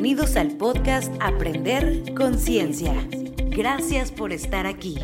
Bienvenidos al podcast Aprender Conciencia. Gracias por estar aquí.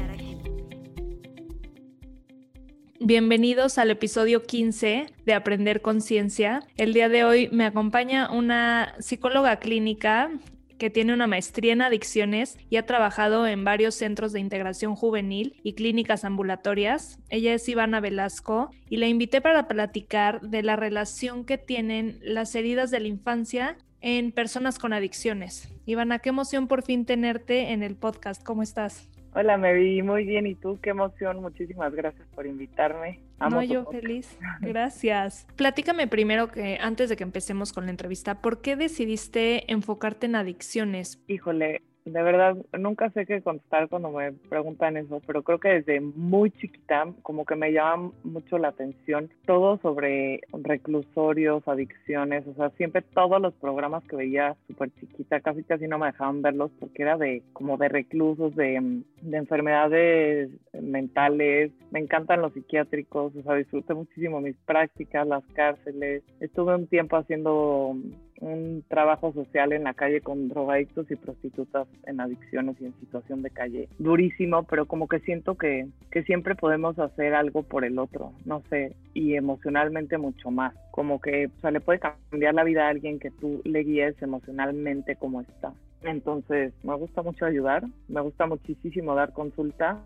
Bienvenidos al episodio 15 de Aprender Conciencia. El día de hoy me acompaña una psicóloga clínica que tiene una maestría en adicciones y ha trabajado en varios centros de integración juvenil y clínicas ambulatorias. Ella es Ivana Velasco y la invité para platicar de la relación que tienen las heridas de la infancia en personas con adicciones. Ivana, qué emoción por fin tenerte en el podcast. ¿Cómo estás? Hola, me vi muy bien. ¿Y tú? Qué emoción. Muchísimas gracias por invitarme. no, yo feliz. Gracias. Platícame primero que antes de que empecemos con la entrevista, ¿por qué decidiste enfocarte en adicciones? Híjole, de verdad, nunca sé qué contestar cuando me preguntan eso, pero creo que desde muy chiquita como que me llama mucho la atención todo sobre reclusorios, adicciones, o sea, siempre todos los programas que veía súper chiquita, casi casi no me dejaban verlos porque era de como de reclusos, de, de enfermedades mentales, me encantan los psiquiátricos, o sea, disfruté muchísimo mis prácticas, las cárceles, estuve un tiempo haciendo un trabajo social en la calle con drogadictos y prostitutas en adicciones y en situación de calle. Durísimo, pero como que siento que, que siempre podemos hacer algo por el otro, no sé, y emocionalmente mucho más. Como que o sea, le puede cambiar la vida a alguien que tú le guíes emocionalmente como está. Entonces, me gusta mucho ayudar, me gusta muchísimo dar consulta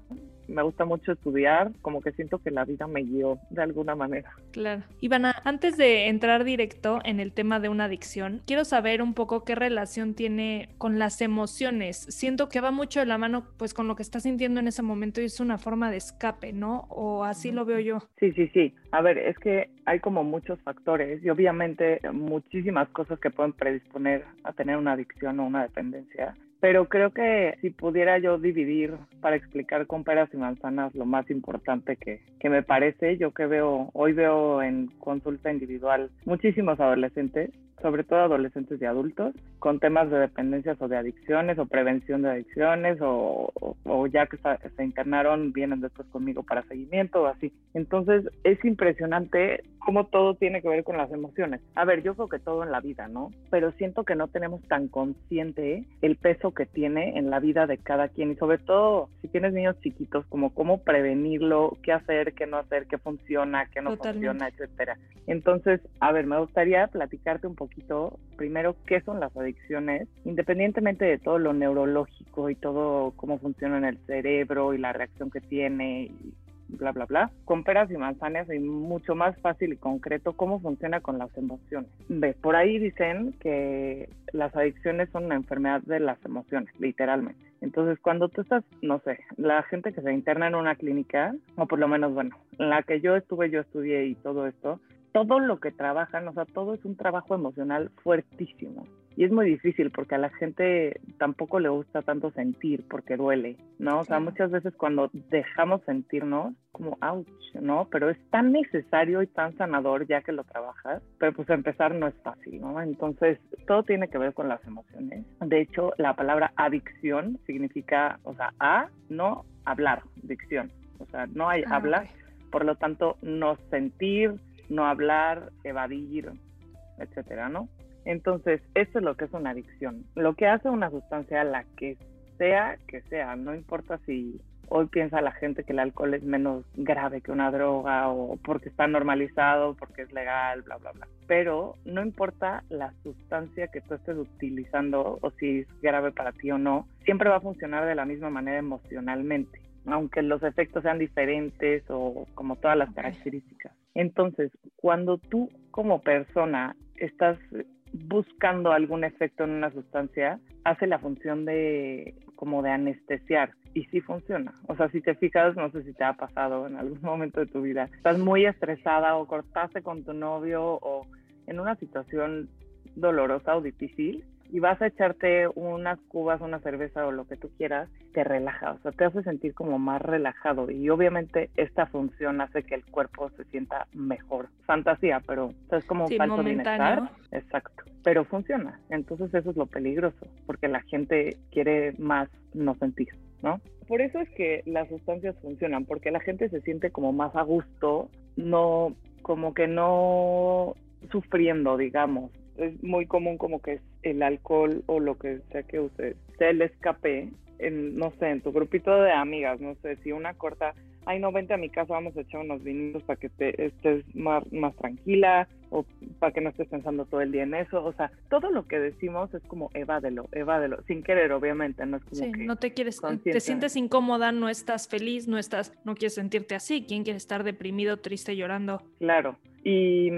me gusta mucho estudiar, como que siento que la vida me guió de alguna manera. Claro. Ivana, antes de entrar directo en el tema de una adicción, quiero saber un poco qué relación tiene con las emociones. Siento que va mucho de la mano pues con lo que estás sintiendo en ese momento y es una forma de escape, ¿no? O así lo veo yo. Sí, sí, sí. A ver, es que hay como muchos factores y obviamente muchísimas cosas que pueden predisponer a tener una adicción o una dependencia pero creo que si pudiera yo dividir para explicar con peras y manzanas lo más importante que, que me parece, yo que veo, hoy veo en consulta individual muchísimos adolescentes sobre todo adolescentes y adultos, con temas de dependencias o de adicciones o prevención de adicciones o, o, ya que se internaron vienen después conmigo para seguimiento o así. Entonces es impresionante cómo todo tiene que ver con las emociones. A ver, yo creo que todo en la vida, ¿no? Pero siento que no tenemos tan consciente el peso que tiene en la vida de cada quien y sobre todo si tienes niños chiquitos, como cómo prevenirlo, qué hacer, qué no hacer, qué funciona, qué no funciona, etcétera. Entonces, a ver, me gustaría platicarte un poco poquito, primero, qué son las adicciones, independientemente de todo lo neurológico y todo cómo funciona en el cerebro y la reacción que tiene y bla, bla, bla. Con peras y manzanas y mucho más fácil y concreto cómo funciona con las emociones. Ve, por ahí dicen que las adicciones son una enfermedad de las emociones, literalmente. Entonces, cuando tú estás, no sé, la gente que se interna en una clínica, o por lo menos, bueno, en la que yo estuve, yo estudié y todo esto, todo lo que trabajan, o sea, todo es un trabajo emocional fuertísimo. Y es muy difícil porque a la gente tampoco le gusta tanto sentir porque duele, ¿no? O sea, muchas veces cuando dejamos sentirnos, como ouch, ¿no? Pero es tan necesario y tan sanador ya que lo trabajas, pero pues empezar no es fácil, ¿no? Entonces, todo tiene que ver con las emociones. De hecho, la palabra adicción significa, o sea, a, no hablar, dicción. O sea, no hay ah, hablar, por lo tanto, no sentir, no hablar, evadir, etcétera, ¿no? Entonces, eso es lo que es una adicción. Lo que hace una sustancia, la que sea que sea, no importa si hoy piensa la gente que el alcohol es menos grave que una droga o porque está normalizado, porque es legal, bla, bla, bla. Pero no importa la sustancia que tú estés utilizando o si es grave para ti o no, siempre va a funcionar de la misma manera emocionalmente, aunque los efectos sean diferentes o como todas las características. Entonces, cuando tú como persona estás buscando algún efecto en una sustancia, hace la función de como de anestesiar y sí funciona. O sea, si te fijas, no sé si te ha pasado en algún momento de tu vida, estás muy estresada o cortaste con tu novio o en una situación dolorosa o difícil y vas a echarte unas cubas, una cerveza o lo que tú quieras, te relaja, o sea, te hace sentir como más relajado y obviamente esta función hace que el cuerpo se sienta mejor. Fantasía, pero es como un falso bienestar. Exacto, pero funciona. Entonces eso es lo peligroso, porque la gente quiere más no sentir, ¿no? Por eso es que las sustancias funcionan, porque la gente se siente como más a gusto, no como que no sufriendo, digamos, es muy común como que el alcohol o lo que sea que uses se le escape en, no sé, en tu grupito de amigas, no sé, si una corta, ay no, vente a mi casa, vamos a echar unos vinitos para que te estés más, más tranquila o para que no estés pensando todo el día en eso, o sea, todo lo que decimos es como evádelo, evádelo, sin querer obviamente, no es como sí, que no te quieres, te sientes incómoda, no estás feliz, no estás, no quieres sentirte así, ¿quién quiere estar deprimido, triste, llorando? Claro, y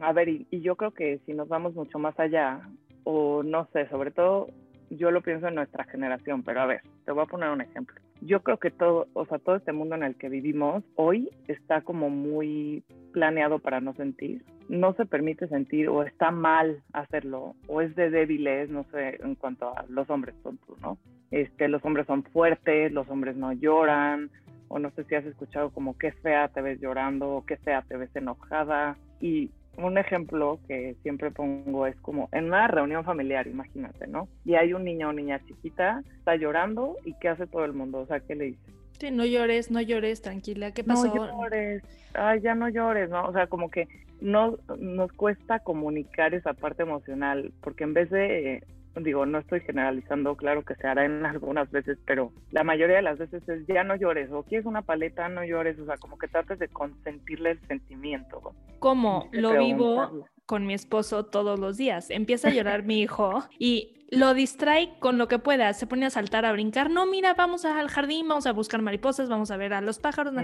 a ver, y, yo creo que si nos vamos mucho más allá, o no sé, sobre todo yo lo pienso en nuestra generación, pero a ver, te voy a poner un ejemplo. Yo creo que todo, o sea, todo este mundo en el que vivimos hoy está como muy planeado para no sentir. No se permite sentir o está mal hacerlo o es de débiles, no sé, en cuanto a los hombres tontos, ¿no? Este, los hombres son fuertes, los hombres no lloran, o no sé si has escuchado como qué fea te ves llorando o qué fea te ves enojada. Y un ejemplo que siempre pongo es como en una reunión familiar, imagínate, ¿no? Y hay un niño o niña chiquita, está llorando y ¿qué hace todo el mundo? O sea, ¿qué le dice? Sí, no llores, no llores, tranquila, ¿qué pasó? No llores, ay, ya no llores, ¿no? O sea, como que no nos cuesta comunicar esa parte emocional, porque en vez de digo, no estoy generalizando, claro que se hará en algunas veces, pero la mayoría de las veces es ya no llores, o quieres una paleta, no llores, o sea, como que trates de consentirle el sentimiento. Como lo vivo con mi esposo todos los días. Empieza a llorar mi hijo y lo distrae con lo que pueda. Se pone a saltar, a brincar. No, mira, vamos al jardín, vamos a buscar mariposas, vamos a ver a los pájaros.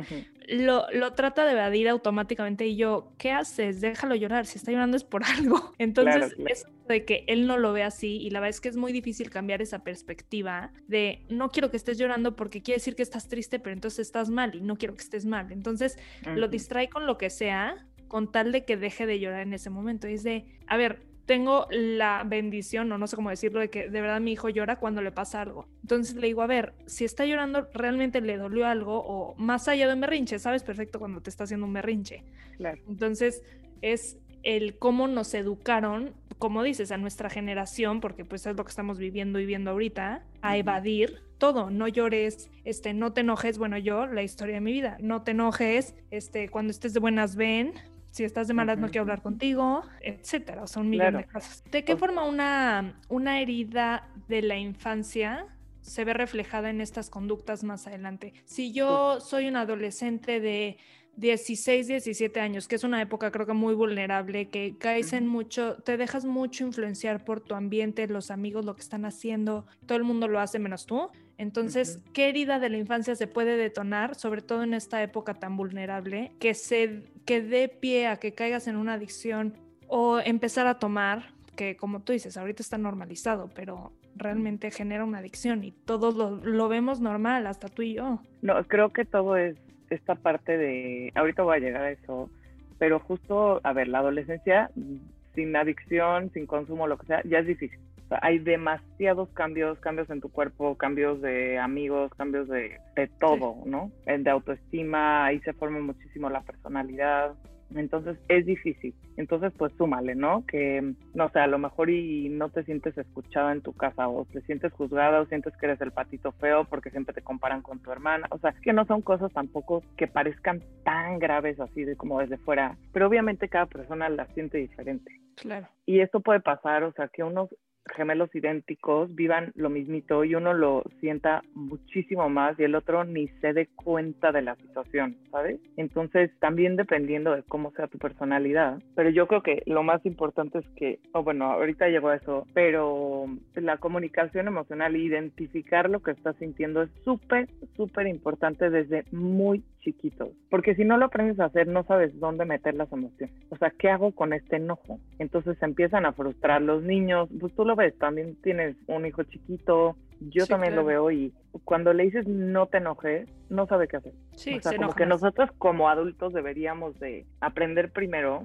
lo, lo, trata de evadir automáticamente y yo, ¿qué haces? Déjalo llorar. Si está llorando es por algo. Entonces, es de que él no lo ve así y la verdad es que es muy difícil cambiar esa perspectiva de no quiero que estés llorando porque quiere decir que estás triste, pero entonces estás mal y no quiero que estés mal. Entonces, lo distrae con lo que sea con tal de que deje de llorar en ese momento. es de, a ver, tengo la bendición, o no sé cómo decirlo, de que de verdad mi hijo llora cuando le pasa algo. Entonces le digo, a ver, si está llorando, realmente le dolió algo, o más allá de un berrinche, sabes perfecto cuando te está haciendo un berrinche. Claro. Entonces es el cómo nos educaron, como dices, a nuestra generación, porque pues es lo que estamos viviendo y viendo ahorita, a evadir todo, no llores, este, no te enojes, bueno, yo, la historia de mi vida, no te enojes, este, cuando estés de buenas ven, si estás de malas no quiero hablar contigo, etcétera, o sea, un millón de cosas. ¿De qué forma una, una herida de la infancia se ve reflejada en estas conductas más adelante? Si yo soy un adolescente de 16, 17 años, que es una época creo que muy vulnerable, que caes en mucho, te dejas mucho influenciar por tu ambiente, los amigos, lo que están haciendo, todo el mundo lo hace menos tú. Entonces, ¿qué herida de la infancia se puede detonar, sobre todo en esta época tan vulnerable, que se que dé pie a que caigas en una adicción o empezar a tomar, que como tú dices, ahorita está normalizado, pero realmente genera una adicción y todos lo, lo vemos normal, hasta tú y yo. No, creo que todo es esta parte de, ahorita voy a llegar a eso, pero justo, a ver, la adolescencia sin adicción, sin consumo, lo que sea, ya es difícil. hay demasiados cambios, cambios en tu cuerpo, cambios de amigos, cambios de, de todo, ¿no? De autoestima, ahí se forma muchísimo la personalidad. Entonces es difícil. Entonces pues súmale, ¿no? Que, no sé, a lo mejor y no te sientes escuchada en tu casa o te sientes juzgada o sientes que eres el patito feo porque siempre te comparan con tu hermana. O sea, que no son cosas tampoco que parezcan tan graves así de como desde fuera. Pero obviamente cada persona las siente diferente. Claro. Y esto puede pasar, o sea, que unos gemelos idénticos vivan lo mismito y uno lo sienta muchísimo más y el otro ni se dé cuenta de la situación, ¿sabes? Entonces, también dependiendo de cómo sea tu personalidad, pero yo creo que lo más importante es que, o bueno, ahorita llegó a eso, pero la comunicación emocional, identificar lo que estás sintiendo es súper, súper importante desde muy chiquitos, porque si no lo aprendes a hacer, no sabes dónde meter las emociones. O sea, ¿qué hago con este enojo? Entonces empiezan a frustrar los niños, pues tú lo ves, también tienes un hijo chiquito, yo también lo veo y cuando le dices no te enojes, no sabe qué hacer. Sí, o sea, como que nosotros como adultos deberíamos de aprender primero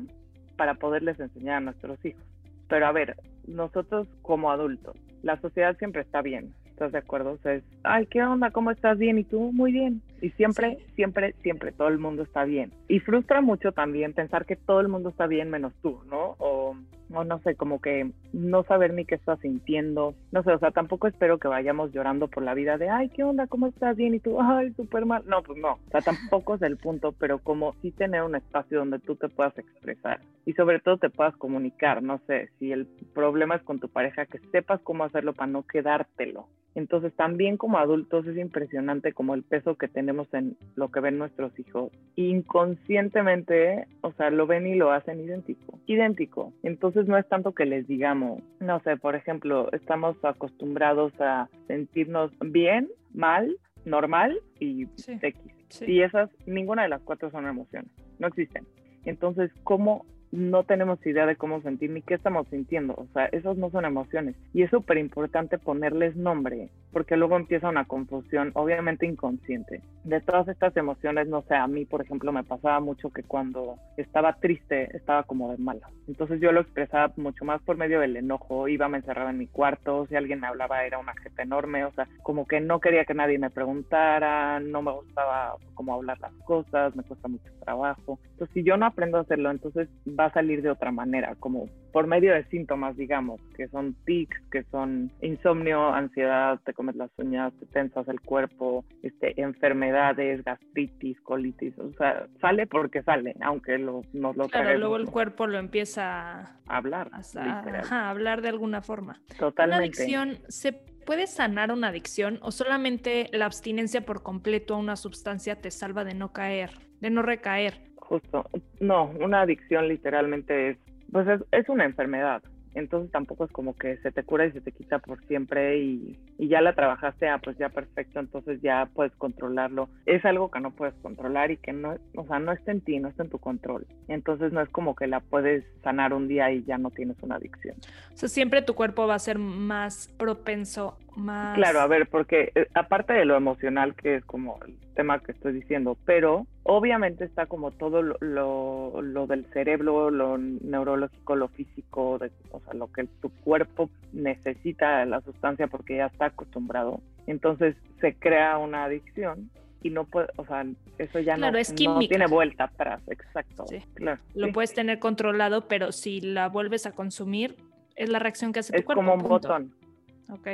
para poderles enseñar a nuestros hijos. Pero a ver, nosotros como adultos, la sociedad siempre está bien, ¿Estás de acuerdo? O sea, es, ay, ¿qué onda? ¿Cómo estás? Bien. ¿Y tú? Muy bien. Y siempre, siempre, siempre todo el mundo está bien. Y frustra mucho también pensar que todo el mundo está bien menos tú, ¿no? O o no sé, como que no saber ni qué estás sintiendo, no sé, o sea, tampoco espero que vayamos llorando por la vida de, ay, ¿qué onda? ¿Cómo estás? Bien, y tú, ay, súper mal. No, pues no, o sea, tampoco es el punto, pero como sí tener un espacio donde tú te puedas expresar y sobre todo te puedas comunicar, no sé, si el problema es con tu pareja, que sepas cómo hacerlo para no quedártelo. Entonces también como adultos es impresionante como el peso que tenemos en lo que ven nuestros hijos. Inconscientemente, o sea, lo ven y lo hacen idéntico, idéntico. Entonces no es tanto que les digamos, no sé, por ejemplo, estamos acostumbrados a sentirnos bien, mal, normal y X. Y esas, ninguna de las cuatro son emociones, no existen. Entonces, ¿cómo no tenemos idea de cómo sentir ni qué estamos sintiendo. O sea, esos no son emociones. Y es súper importante ponerles nombre, porque luego empieza una confusión, obviamente inconsciente. De todas estas emociones, no sé, a mí, por ejemplo, me pasaba mucho que cuando estaba triste, estaba como de mala. Entonces yo lo expresaba mucho más por medio del enojo, iba, me encerraba en mi cuarto, si alguien me hablaba era una jeta enorme, o sea, como que no quería que nadie me preguntara, no me gustaba como hablar las cosas, me cuesta mucho trabajo. Entonces, si yo no aprendo a hacerlo, entonces va a salir de otra manera, como por medio de síntomas, digamos, que son tics, que son insomnio, ansiedad, te comes las uñas, te tensas el cuerpo, este, enfermedades, gastritis, colitis, o sea, sale porque sale, aunque lo, nos lo Claro, luego el cuerpo lo empieza a hablar, a, hablar de alguna forma. Totalmente. Una adicción se ¿Puede sanar una adicción o solamente la abstinencia por completo a una sustancia te salva de no caer, de no recaer? Justo, no, una adicción literalmente es, pues es, una enfermedad, entonces tampoco es como que se te cura y se te quita por siempre y, y, ya la trabajaste, ah, pues ya perfecto, entonces ya puedes controlarlo. Es algo que no puedes controlar y que no, o sea, no está en ti, no está en tu control. Entonces no es como que la puedes sanar un día y ya no tienes una adicción. O siempre tu cuerpo va a ser más propenso, más... Claro, a ver, porque eh, aparte de lo emocional, que es como el tema que estoy diciendo, pero obviamente está como todo lo, lo, del cerebro, lo neurológico, lo físico, de, o sea, lo que tu cuerpo necesita la sustancia porque ya está acostumbrado. Entonces se crea una adicción y no puede, o sea, eso ya no, tiene vuelta atrás, exacto. Claro, lo puedes tener controlado, pero si la vuelves a consumir, es la reacción que hace tu cuerpo. Es como un botón.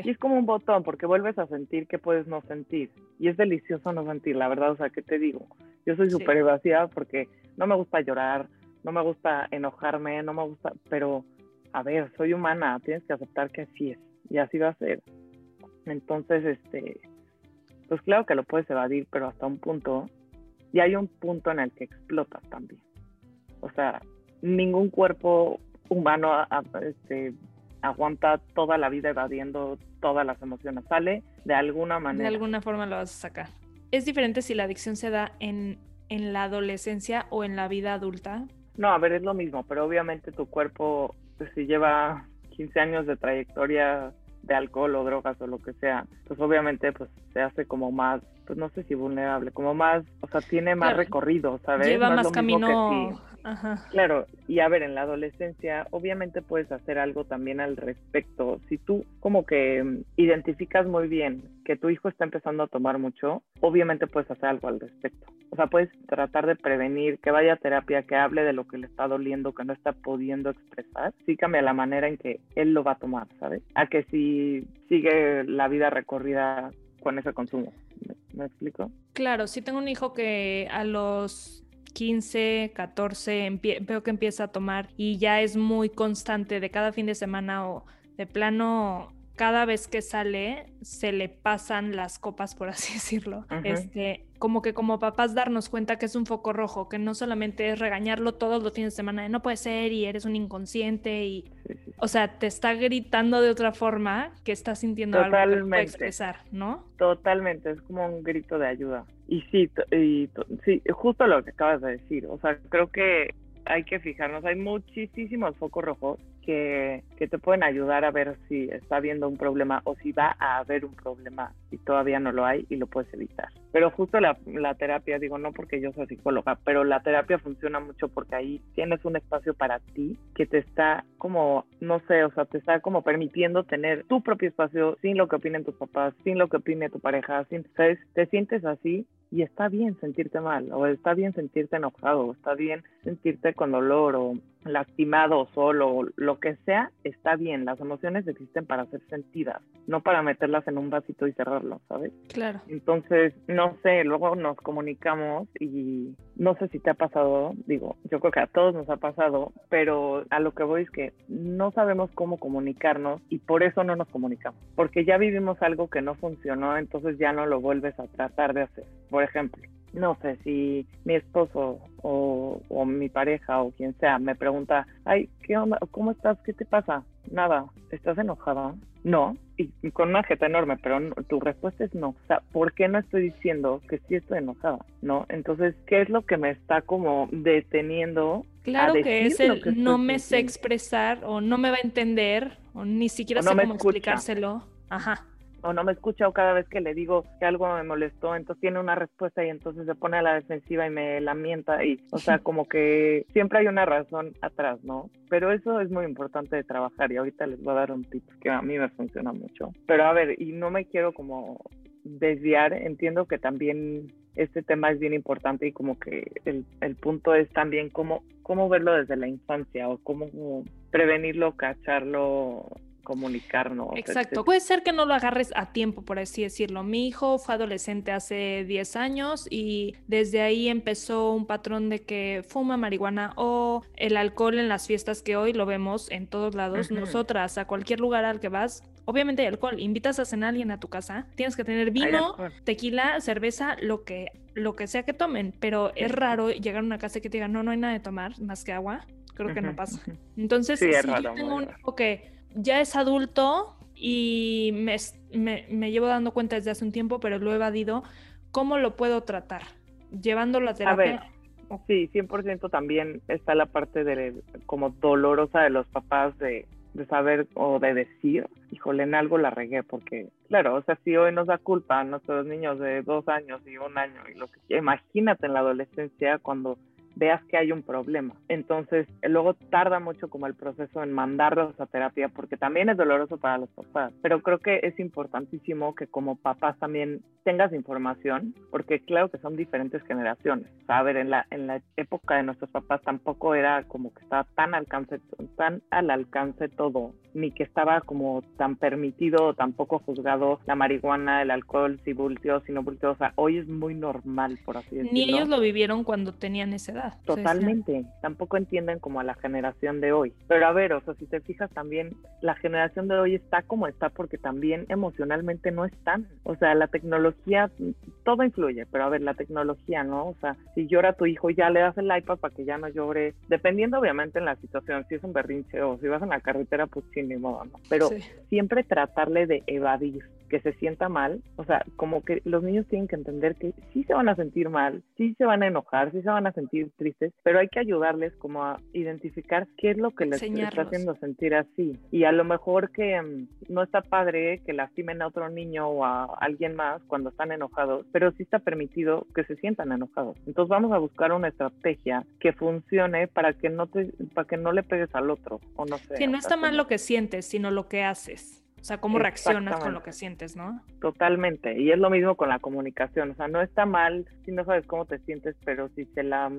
Y es como un botón porque vuelves a sentir que puedes no sentir. Y es delicioso no sentir, la verdad. O sea, ¿qué te digo? Yo soy súper evasiva porque no me gusta llorar, no me gusta enojarme, no me gusta. Pero, a ver, soy humana, tienes que aceptar que así es. Y así va a ser. Entonces, este. Pues claro que lo puedes evadir, pero hasta un punto. Y hay un punto en el que explotas también. O sea, ningún cuerpo humano este, aguanta toda la vida evadiendo todas las emociones. Sale de alguna manera. De alguna forma lo vas a sacar. ¿Es diferente si la adicción se da en, en la adolescencia o en la vida adulta? No, a ver, es lo mismo, pero obviamente tu cuerpo, pues, si lleva 15 años de trayectoria de alcohol o drogas o lo que sea, pues obviamente pues se hace como más, pues no sé si vulnerable, como más, o sea, tiene más recorrido, ¿sabes? Lleva más camino Claro, y a ver, en la adolescencia obviamente puedes hacer algo también al respecto. Si tú como que mm, identificas muy bien que tu hijo está empezando a tomar mucho, obviamente puedes hacer algo al respecto. O sea, puedes tratar de prevenir que vaya a terapia, que hable de lo que le está doliendo, que no está pudiendo expresar. Sí cambia la manera en que él lo va a tomar, ¿sabes? A que si sigue la vida recorrida con ese consumo. ¿Me, explico? Claro, si tengo un hijo que a los 15, 14, veo que empieza a tomar y ya es muy constante de cada fin de semana o de plano cada vez que sale se le pasan las copas, por así decirlo. Este, como que como papás darnos cuenta que es un foco rojo, que no solamente es regañarlo todos los fines de semana, de no puede ser y eres un inconsciente y, o sea, te está gritando de otra forma que está sintiendo algo que puede expresar, ¿no? Totalmente, es como un grito de ayuda. Y sí, y, sí, justo lo que acabas de decir, o sea, creo que hay que fijarnos, hay muchísimos focos rojos que, que, te pueden ayudar a ver si está habiendo un problema o si va a haber un problema y todavía no lo hay y lo puedes evitar. Pero justo la, la, terapia, digo, no porque yo soy psicóloga, pero la terapia funciona mucho porque ahí tienes un espacio para ti que te está como, no sé, o sea, te está como permitiendo tener tu propio espacio sin lo que opinen tus papás, sin lo que opine tu pareja, sin, ¿sabes? Te sientes así y está bien sentirte mal, o está bien sentirte enojado, o está bien sentirte con dolor, o lastimado, solo, lo que sea, está bien. Las emociones existen para ser sentidas, no para meterlas en un vasito y cerrarlo, ¿sabes? Claro. Entonces, no sé, luego nos comunicamos y no sé si te ha pasado, digo, yo creo que a todos nos ha pasado, pero a lo que voy es que no sabemos cómo comunicarnos y por eso no nos comunicamos, porque ya vivimos algo que no funcionó, entonces ya no lo vuelves a tratar de hacer. Por ejemplo, no sé, si mi esposo o, o, mi pareja o quien sea me pregunta, ay, ¿qué onda? ¿Cómo estás? ¿Qué te pasa? Nada, ¿estás enojada? No, y, y con una jeta enorme, pero no, tu respuesta es no. O sea, ¿por qué no estoy diciendo que sí estoy enojada? ¿No? Entonces, ¿qué es lo que me está como deteniendo? Claro que es el que no me sé expresar o no me va a entender o ni siquiera O sé cómo explicárselo. Ajá. O no me escucha o cada vez que le digo que algo me molestó, entonces tiene una respuesta y entonces se pone a la defensiva y me lamenta y, o sea, como que siempre hay una razón atrás, ¿no? Pero eso es muy importante de trabajar y ahorita les voy a dar un tip que a mí me funciona mucho. Pero a ver, y no me quiero como desviar, entiendo que también este tema es bien importante y como que el, el punto es también cómo, cómo verlo desde la infancia o cómo prevenirlo, cacharlo, comunicarnos. Exacto. etcétera. Puede ser que no lo agarres a tiempo, por así decirlo. Mi hijo fue adolescente hace 10 años y desde ahí empezó un patrón de que fuma marihuana o el alcohol en las fiestas que hoy lo vemos en todos lados. Ujú. Nosotras, a cualquier lugar al que vas, obviamente hay alcohol. Invitas a cenar a alguien a tu casa, tienes que tener vino, tequila, cerveza, lo que, lo que sea que tomen. Pero es raro llegar a una casa que te digan, no, no hay nada de tomar más que agua. Creo que no pasa. Entonces, Sí, si yo tengo un hijo que ya es adulto y me, me, me llevo dando cuenta desde hace un tiempo, pero lo he evadido, ¿cómo lo puedo tratar? Llevándolo a A ver, terapia. sí, 100% también está la parte de como dolorosa de los papás de, de saber o de decir, híjole, en algo la regué, porque claro, o sea, si hoy nos da culpa a nuestros niños de dos años y un año y lo que imagínate en la adolescencia cuando veas que hay un problema. Entonces, luego tarda mucho como el proceso en mandarlos a terapia, porque también es doloroso para los papás. Pero creo que es importantísimo que como papás también tengas información, porque claro que son diferentes generaciones. O a ver, en la, en la época de nuestros papás tampoco era como que estaba tan al alcance todo, ni que estaba como tan permitido o tampoco juzgado la marihuana, el alcohol, si volteó, si no volteó. O sea, hoy es muy normal, por así decirlo. Ni ellos lo vivieron cuando tenían esa edad. O sea, Totalmente, tampoco entienden como a la generación de hoy. Pero a ver, o sea, si te fijas también, la generación de hoy está como está porque también emocionalmente no están. O sea, la tecnología, todo influye, pero a ver, la tecnología, ¿no? O sea, si llora tu hijo, ya le das el iPad para que ya no llore, dependiendo obviamente en la situación, si es un berrinche o si vas en la carretera, pues sí, ni modo, ¿no? Pero sí. siempre tratarle de evadir que se sienta mal, o sea, como que los niños tienen que entender que sí se van a sentir mal, sí se van a enojar, sí se van a sentir tristes, pero hay que ayudarles como a identificar qué es lo que les está haciendo sentir así. Y a lo mejor que mm, no está padre que lastimen a otro niño o a alguien más cuando están enojados, pero sí está permitido que se sientan enojados. Entonces vamos a buscar una estrategia que funcione para que no te, para que no le pegues al otro, o no sé. Sí, no está mal lo que sientes, sino lo que haces. O sea, cómo reaccionas con lo que sientes, ¿no? Totalmente, y es lo mismo con la comunicación, o sea, no está mal si no sabes cómo te sientes, pero si se la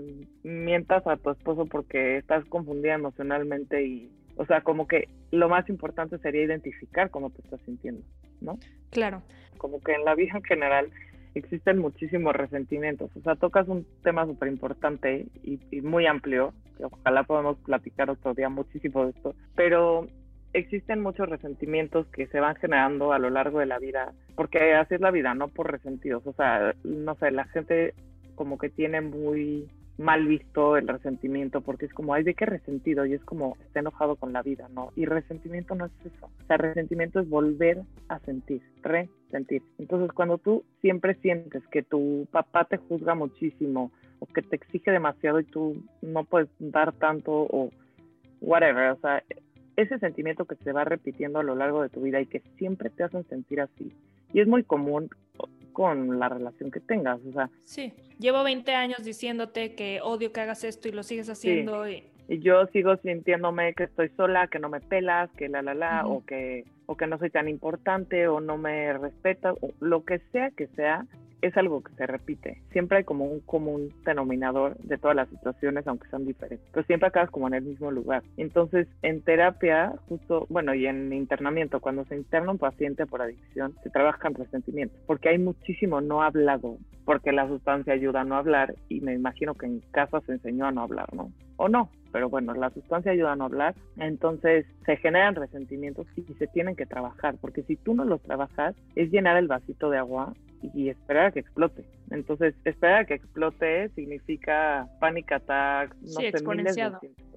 mientas a tu esposo porque estás confundida emocionalmente y, o sea, como que lo más importante sería identificar cómo te estás sintiendo, ¿no? Claro. Como que en la vida en general existen muchísimos resentimientos, o sea, tocas un tema súper importante y, y muy amplio, que ojalá podamos platicar otro día muchísimo de esto, pero existen muchos resentimientos que se van generando a lo largo de la vida, porque así es la vida, no por resentidos. O sea, no sé, la gente como que tiene muy mal visto el resentimiento, porque es como, ay, de qué resentido, y es como, está enojado con la vida, ¿no? Y resentimiento no es eso. O sea, resentimiento es volver a sentir, resentir. Entonces, cuando tú siempre sientes que tu papá te juzga muchísimo, o que te exige demasiado y tú no puedes dar tanto, o whatever, o sea, ese sentimiento que se va repitiendo a lo largo de tu vida y que siempre te hacen sentir así. Y es muy común con la relación que tengas, o sea, Sí. Llevo 20 años diciéndote que odio que hagas esto y lo sigues haciendo. y- y yo sigo sintiéndome que estoy sola, que no me pelas, que la la la, Ujú. o que o que no soy tan importante o no me respetas, o lo que sea que sea, es algo que se repite. Siempre hay como un común denominador de todas las situaciones, aunque sean diferentes. Pero siempre acabas como en el mismo lugar. Entonces, en terapia, justo, bueno, y en internamiento, cuando se interna un paciente por adicción, se trabaja en porque hay muchísimo no hablado, porque la sustancia ayuda a no hablar y me imagino que en casa se enseñó a no hablar, ¿no? O no, pero bueno, la sustancia ayuda a no hablar, entonces se generan resentimientos y se tienen que trabajar, porque si tú no los trabajas, es llenar el vasito de agua y esperar a que explote. Entonces, esperar a que explote significa panic attack, no sé, miles de,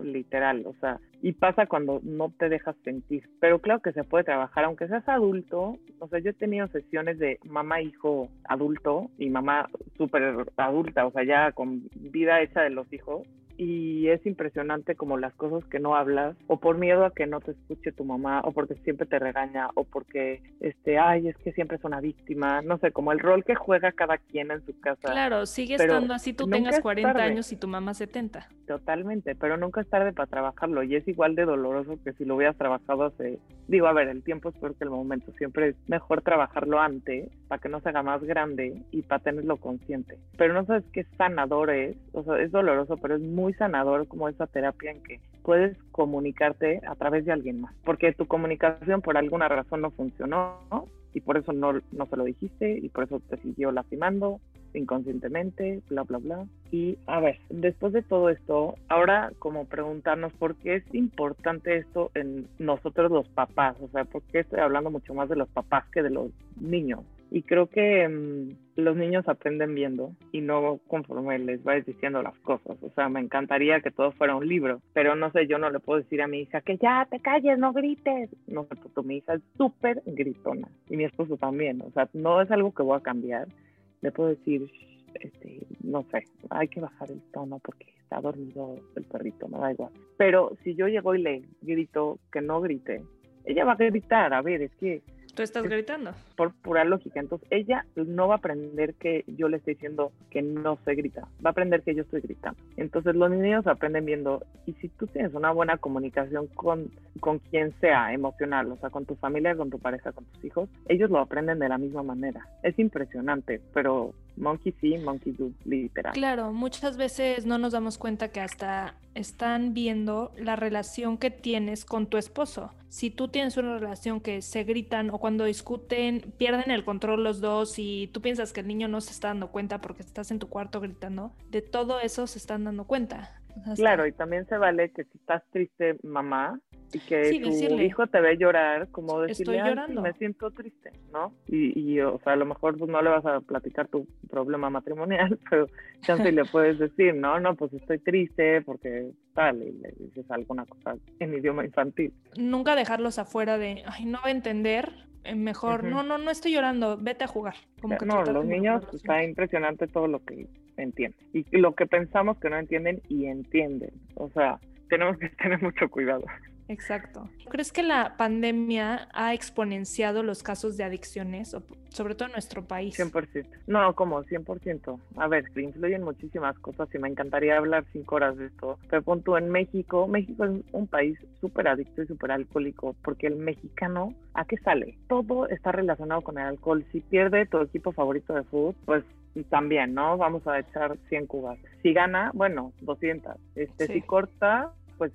literal, o sea, y pasa cuando no te dejas sentir. Pero claro que se puede trabajar, aunque seas adulto, o sea, yo he tenido sesiones de mamá-hijo adulto y mamá súper adulta, o sea, ya con vida hecha de los hijos, y es impresionante como las cosas que no hablas o por miedo a que no te escuche tu mamá o porque siempre te regaña o porque este ay es que siempre es una víctima no sé como el rol que juega cada quien en su casa. Claro sigue estando así tú tengas 40 años y tu mamá 70 totalmente pero nunca es tarde para trabajarlo y es igual de doloroso que si lo hubieras trabajado hace digo a ver el tiempo es peor que el momento siempre es mejor trabajarlo antes para que no se haga más grande y para tenerlo consciente. Pero no sabes qué sanador es o sea es doloroso pero es muy muy sanador como esa terapia en que puedes comunicarte a través de alguien más, porque tu comunicación por alguna razón no funcionó y por eso no, no se lo dijiste y por eso te siguió lastimando inconscientemente, bla, bla, bla. Y a ver, después de todo esto, ahora como preguntarnos por qué es importante esto en nosotros los papás, o sea, por qué estoy hablando mucho más de los papás que de los niños. Y creo que mm, los niños aprenden viendo y no conforme les vayas diciendo las cosas. O sea, me encantaría que todo fuera un libro, pero no sé, yo no le puedo decir a mi hija que ya te calles, no grites. No porque mi hija es súper gritona y mi esposo también. O sea, no es algo que voy a cambiar. Le puedo decir, este, no sé, hay que bajar el tono porque está dormido el perrito, me da igual. Pero si yo llego y le grito que no grite, ella va a gritar, a ver, es que Tú estás gritando. Por pura lógica. Entonces, ella no va a aprender que yo le estoy diciendo que no se grita. Va a aprender que yo estoy gritando. Entonces, los niños aprenden viendo. Y si tú tienes una buena comunicación con, con quien sea emocional, o sea, con tu familia, con tu pareja, con tus hijos, ellos lo aprenden de la misma manera. Es impresionante, pero monkey sí, monkey do, literal. Claro, muchas veces no nos damos cuenta que hasta están viendo la relación que tienes con tu esposo. Si tú tienes una relación que se gritan o cuando discuten pierden el control los dos y tú piensas que el niño no se está dando cuenta porque estás en tu cuarto gritando, de todo eso se están dando cuenta. Claro, y también se vale que si estás triste, mamá, y que tu hijo te ve llorar, como decirle, Estoy llorando. me siento triste, ¿no? Y, y, o sea, a lo mejor pues, no le vas a platicar tu problema matrimonial, pero chance le puedes decir, no, no, pues estoy triste porque tal, y le dices alguna cosa en idioma infantil. Nunca dejarlos afuera de, ay, no va a entender, eh, mejor, no, no, no estoy llorando, vete a jugar. Como que no, los niños está impresionante todo lo que entienden. Y lo que pensamos que no entienden y entienden. O sea, tenemos que tener mucho cuidado. Exacto. ¿Crees que la pandemia ha exponenciado los casos de adicciones, sobre todo en nuestro país? 100%. No, como 100%. A ver, influyen muchísimas cosas y me encantaría hablar cinco horas de esto. Pero punto en México, México es un país súper adicto y súper alcohólico porque el mexicano, ¿a qué sale? Todo está relacionado con el alcohol. Si pierde tu equipo favorito de fútbol, pues también, ¿no? Vamos a echar 100 cubas. Si gana, bueno, 200. Este, Si corta, pues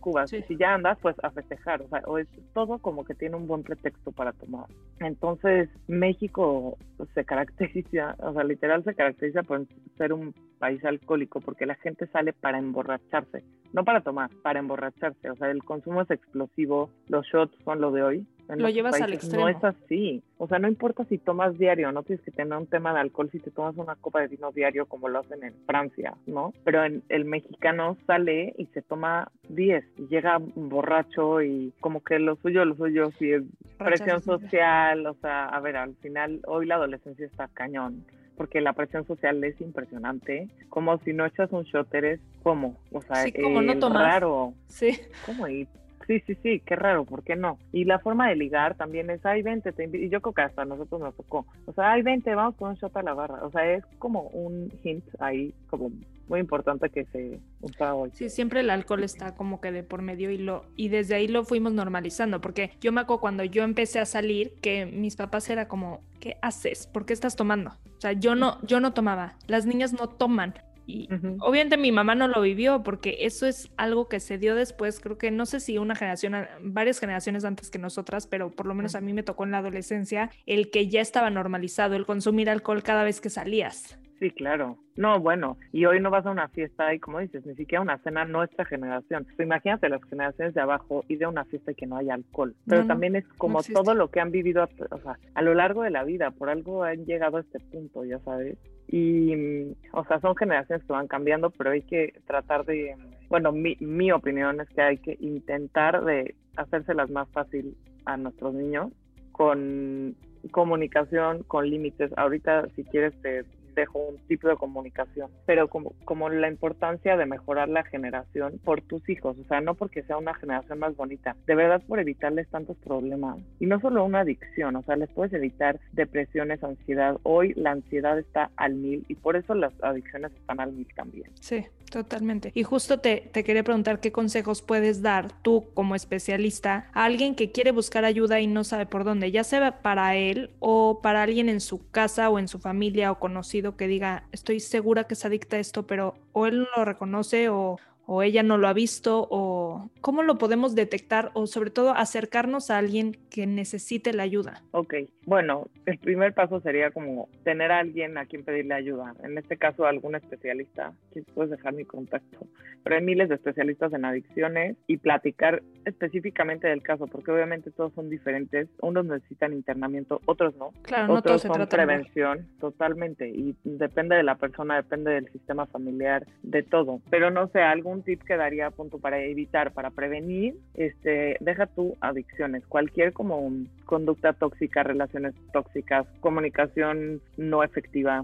Cuba, si ya andas, pues a festejar, o sea, o es todo como que tiene un buen pretexto para tomar. Entonces, México se caracteriza, o sea, literal se caracteriza por ser un país alcohólico, porque la gente sale para emborracharse, no para tomar, para emborracharse, o sea, el consumo es explosivo, los shots son lo de hoy, lo llevas al extremo. No es así. O sea, no importa si tomas diario, no tienes que tener un tema de alcohol si te tomas una copa de vino diario como lo hacen en Francia, ¿no? Pero en, el mexicano sale y se toma 10 y llega borracho y como que lo suyo, lo suyo sí es presión social, o sea, a ver, al final hoy la adolescencia está cañón porque la presión social es impresionante. Como si no echas un shot, eres como, o sea, sí, como no tomas. raro. Sí. ¿Cómo? Y Sí, sí, sí, qué raro, ¿por qué no? Y la forma de ligar también es, ay, vente, te y yo creo que hasta nosotros nos tocó. O sea, ay, vente, vamos con un shot a la barra. O sea, es como un hint ahí, como muy importante que se usa hoy. Sí, siempre el alcohol está como que de por medio y lo y desde ahí lo fuimos normalizando, porque yo me acuerdo cuando yo empecé a salir que mis papás era como, ¿qué haces? ¿Por qué estás tomando? O sea, yo no yo no tomaba. Las niñas no toman. Y obviamente mi mamá no lo vivió porque eso es algo que se dio después, creo que no sé si una generación, varias generaciones antes que nosotras, pero por lo menos a mí me tocó en la adolescencia el que ya estaba normalizado el consumir alcohol cada vez que salías. Sí, claro. No, bueno, y hoy no vas a una fiesta y como dices, ni siquiera una cena nuestra generación. imagínate las generaciones de abajo y de una fiesta y que no haya alcohol. Pero también es como todo lo que han vivido o sea, a lo largo de la vida, por algo han llegado a este punto, ya sabes. Y, o sea, son generaciones que van cambiando, pero hay que tratar de, bueno, mi, mi opinión es que hay que intentar de hacérselas más fácil a nuestros niños con comunicación, con límites. Ahorita, si quieres, te dejo un tipo de comunicación, pero como, como la importancia de mejorar la generación por tus hijos, o sea, no porque sea una generación más bonita, de verdad por evitarles tantos problemas. Y no solo una adicción, o sea, les puedes evitar depresiones, ansiedad. Hoy la ansiedad está al mil y por eso las adicciones están al mil también. Sí, totalmente. Y justo te, te quería preguntar qué consejos puedes dar tú como especialista a alguien que quiere buscar ayuda y no sabe por dónde, ya sea para él o para alguien en su casa o en su familia o conocido que diga, estoy segura que es adicta a esto, pero o él no lo reconoce o, o ella no lo ha visto o cómo lo podemos detectar o sobre todo acercarnos a alguien que necesite la ayuda. Ok, bueno, el primer paso sería como tener a alguien a quien pedirle ayuda, en este caso algún especialista, que puedes dejar mi contacto, pero hay miles de especialistas en adicciones y platicar específicamente del caso, porque obviamente todos son diferentes, unos necesitan internamiento, otros no, claro, otros no son prevención, totalmente, y depende de la persona, depende del sistema familiar, de todo, pero no sé, algún tip que daría punto para evitar, para prevenir, este, deja tu adicciones, cualquier como conducta tóxica, relaciones tóxicas, comunicación no efectiva.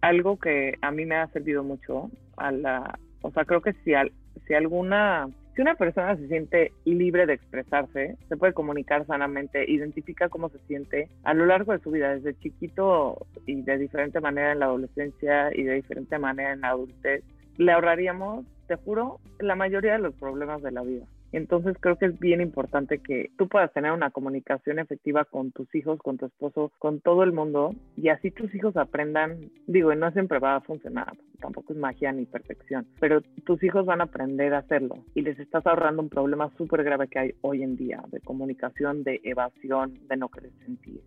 Algo que a mí me ha servido mucho a la, o sea, creo que si, si alguna si una persona se siente libre de expresarse, se puede comunicar sanamente, identifica cómo se siente a lo largo de su vida, desde chiquito y de diferente manera en la adolescencia y de diferente manera en la adultez, le ahorraríamos, te juro, la mayoría de los problemas de la vida. Entonces creo que es bien importante que tú puedas tener una comunicación efectiva con tus hijos, con tu esposo, con todo el mundo y así tus hijos aprendan, digo, no siempre va a funcionar, tampoco es magia ni perfección, pero tus hijos van a aprender a hacerlo y les estás ahorrando un problema súper grave que hay hoy en día de comunicación, de evasión, de no querer sentir.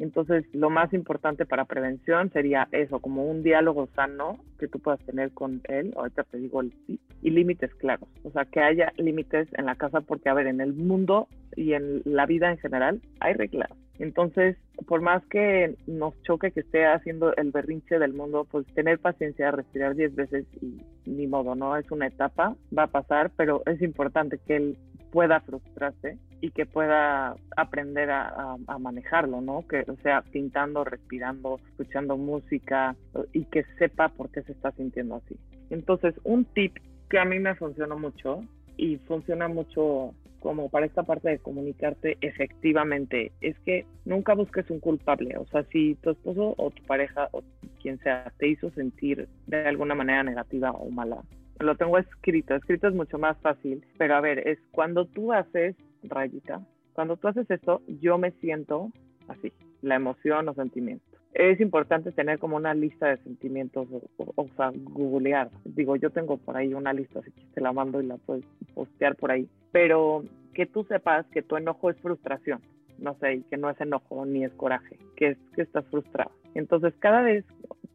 Entonces, lo más importante para prevención sería eso, como un diálogo sano que tú puedas tener con él, ahorita te digo el sí, y límites claros. O sea, que haya límites en la casa porque, a ver, en el mundo y en la vida en general hay reglas. Entonces, por más que nos choque que esté haciendo el berrinche del mundo, pues tener paciencia, respirar 10 veces y ni modo, ¿no? Es una etapa, va a pasar, pero es importante que él pueda frustrarse y que pueda aprender a, manejarlo, ¿no? Que o sea pintando, respirando, escuchando música y que sepa por qué se está sintiendo así. Entonces, un tip que a mí me funcionó mucho y funciona mucho como para esta parte de comunicarte efectivamente es que nunca busques un culpable. O sea, si tu esposo o tu pareja o quien sea te hizo sentir de alguna manera negativa o mala, lo tengo escrito. Escrito es mucho más fácil, pero a ver, es cuando tú haces, rayita, cuando tú haces esto, yo me siento así, la emoción o sentimiento. Es importante tener como una lista de sentimientos, o, sea, googlear. Digo, yo tengo por ahí una lista, así que te la mando y la puedes postear por ahí. Pero que tú sepas que tu enojo es frustración, no sé, y que no es enojo ni es coraje, que es que estás frustrado. Entonces, cada vez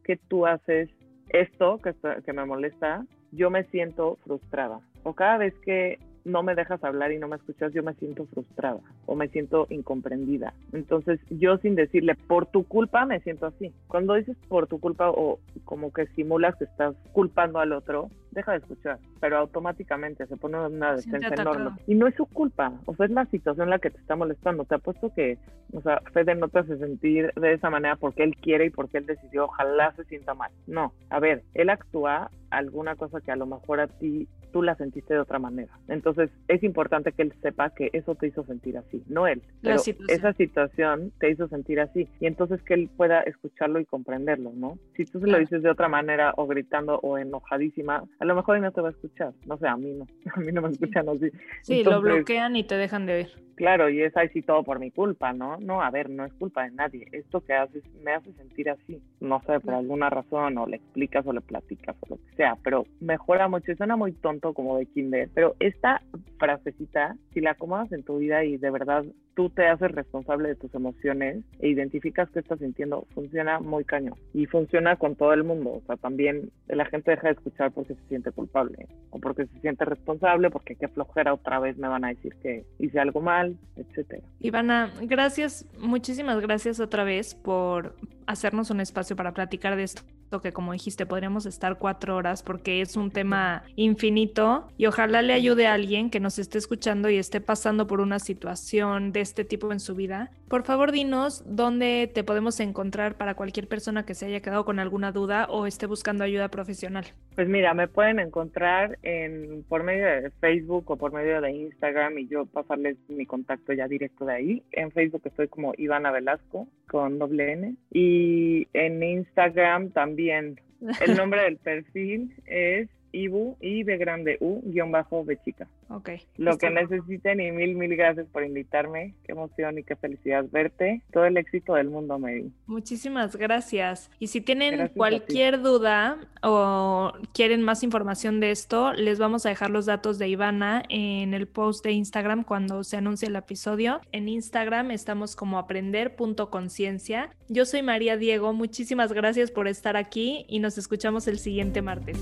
que tú haces esto que, que me molesta, yo me siento frustrada. O cada vez que no me dejas hablar y no me escuchas, yo me siento frustrada o me siento incomprendida. Entonces yo sin decirle, por tu culpa me siento así. Cuando dices por tu culpa o como que simulas que estás culpando al otro, deja de escuchar, pero automáticamente se pone una defensa enorme. Y no es su culpa, o sea, es la situación la que te está molestando. Te apuesto que, o sea, Fede no te hace sentir de esa manera porque él quiere y porque él decidió, ojalá se sienta mal. No, a ver, él actúa alguna cosa que a lo mejor a ti tú la sentiste de otra manera. Entonces es importante que él sepa que eso te hizo sentir así, no él. Pero situación. esa situación te hizo sentir así y entonces que él pueda escucharlo y comprenderlo, ¿no? Si tú se lo dices de otra manera o gritando o enojadísima, a lo mejor él no te va a escuchar. No sé, a mí no, a mí no me escuchan así. Sí, lo Entonces, bloquean y te dejan de oír. Claro, y es ahí sí todo por mi culpa, ¿no? No, a ver, no es culpa de nadie. Esto que haces me hace sentir así. No sé, por alguna razón, o le explicas o le platicas o lo que sea, pero mejora mucho. Y suena muy tonto como de kinder, pero esta frasecita, si la acomodas en tu vida y de verdad tú te haces responsable de tus emociones e identificas qué estás sintiendo, funciona muy cañón. Y funciona con todo el mundo. O sea, también la gente deja de escuchar porque se siente culpable o porque se siente responsable, porque qué flojera otra vez me van a decir que hice algo mal, etcétera. Ivana, gracias, muchísimas gracias otra vez por hacernos un espacio para platicar de esto que como dijiste podríamos estar cuatro horas porque es un tema infinito y ojalá le ayude a alguien que nos esté escuchando y esté pasando por una situación de este tipo en su vida. Por favor dinos dónde te podemos encontrar para cualquier persona que se haya quedado con alguna duda o esté buscando ayuda profesional. Pues mira, me pueden encontrar en, por medio de Facebook o por medio de Instagram y yo pasarles mi contacto ya directo de ahí. En Facebook estoy como Ivana Velasco con doble N y en Instagram también. El nombre del perfil es Ibu y de grande U guion bajo de chica. Ok. Lo que bien. necesiten y mil, mil gracias por invitarme. Qué emoción y qué felicidad verte. Todo el éxito del mundo, Mary. Muchísimas gracias. Y si tienen Gracias cualquier duda o quieren más información de esto, les vamos a dejar los datos de Ivana en el post de Instagram cuando se anuncie el episodio. En Instagram estamos como aprender.conciencia. Yo soy María Diego. Muchísimas gracias por estar aquí y nos escuchamos el siguiente martes.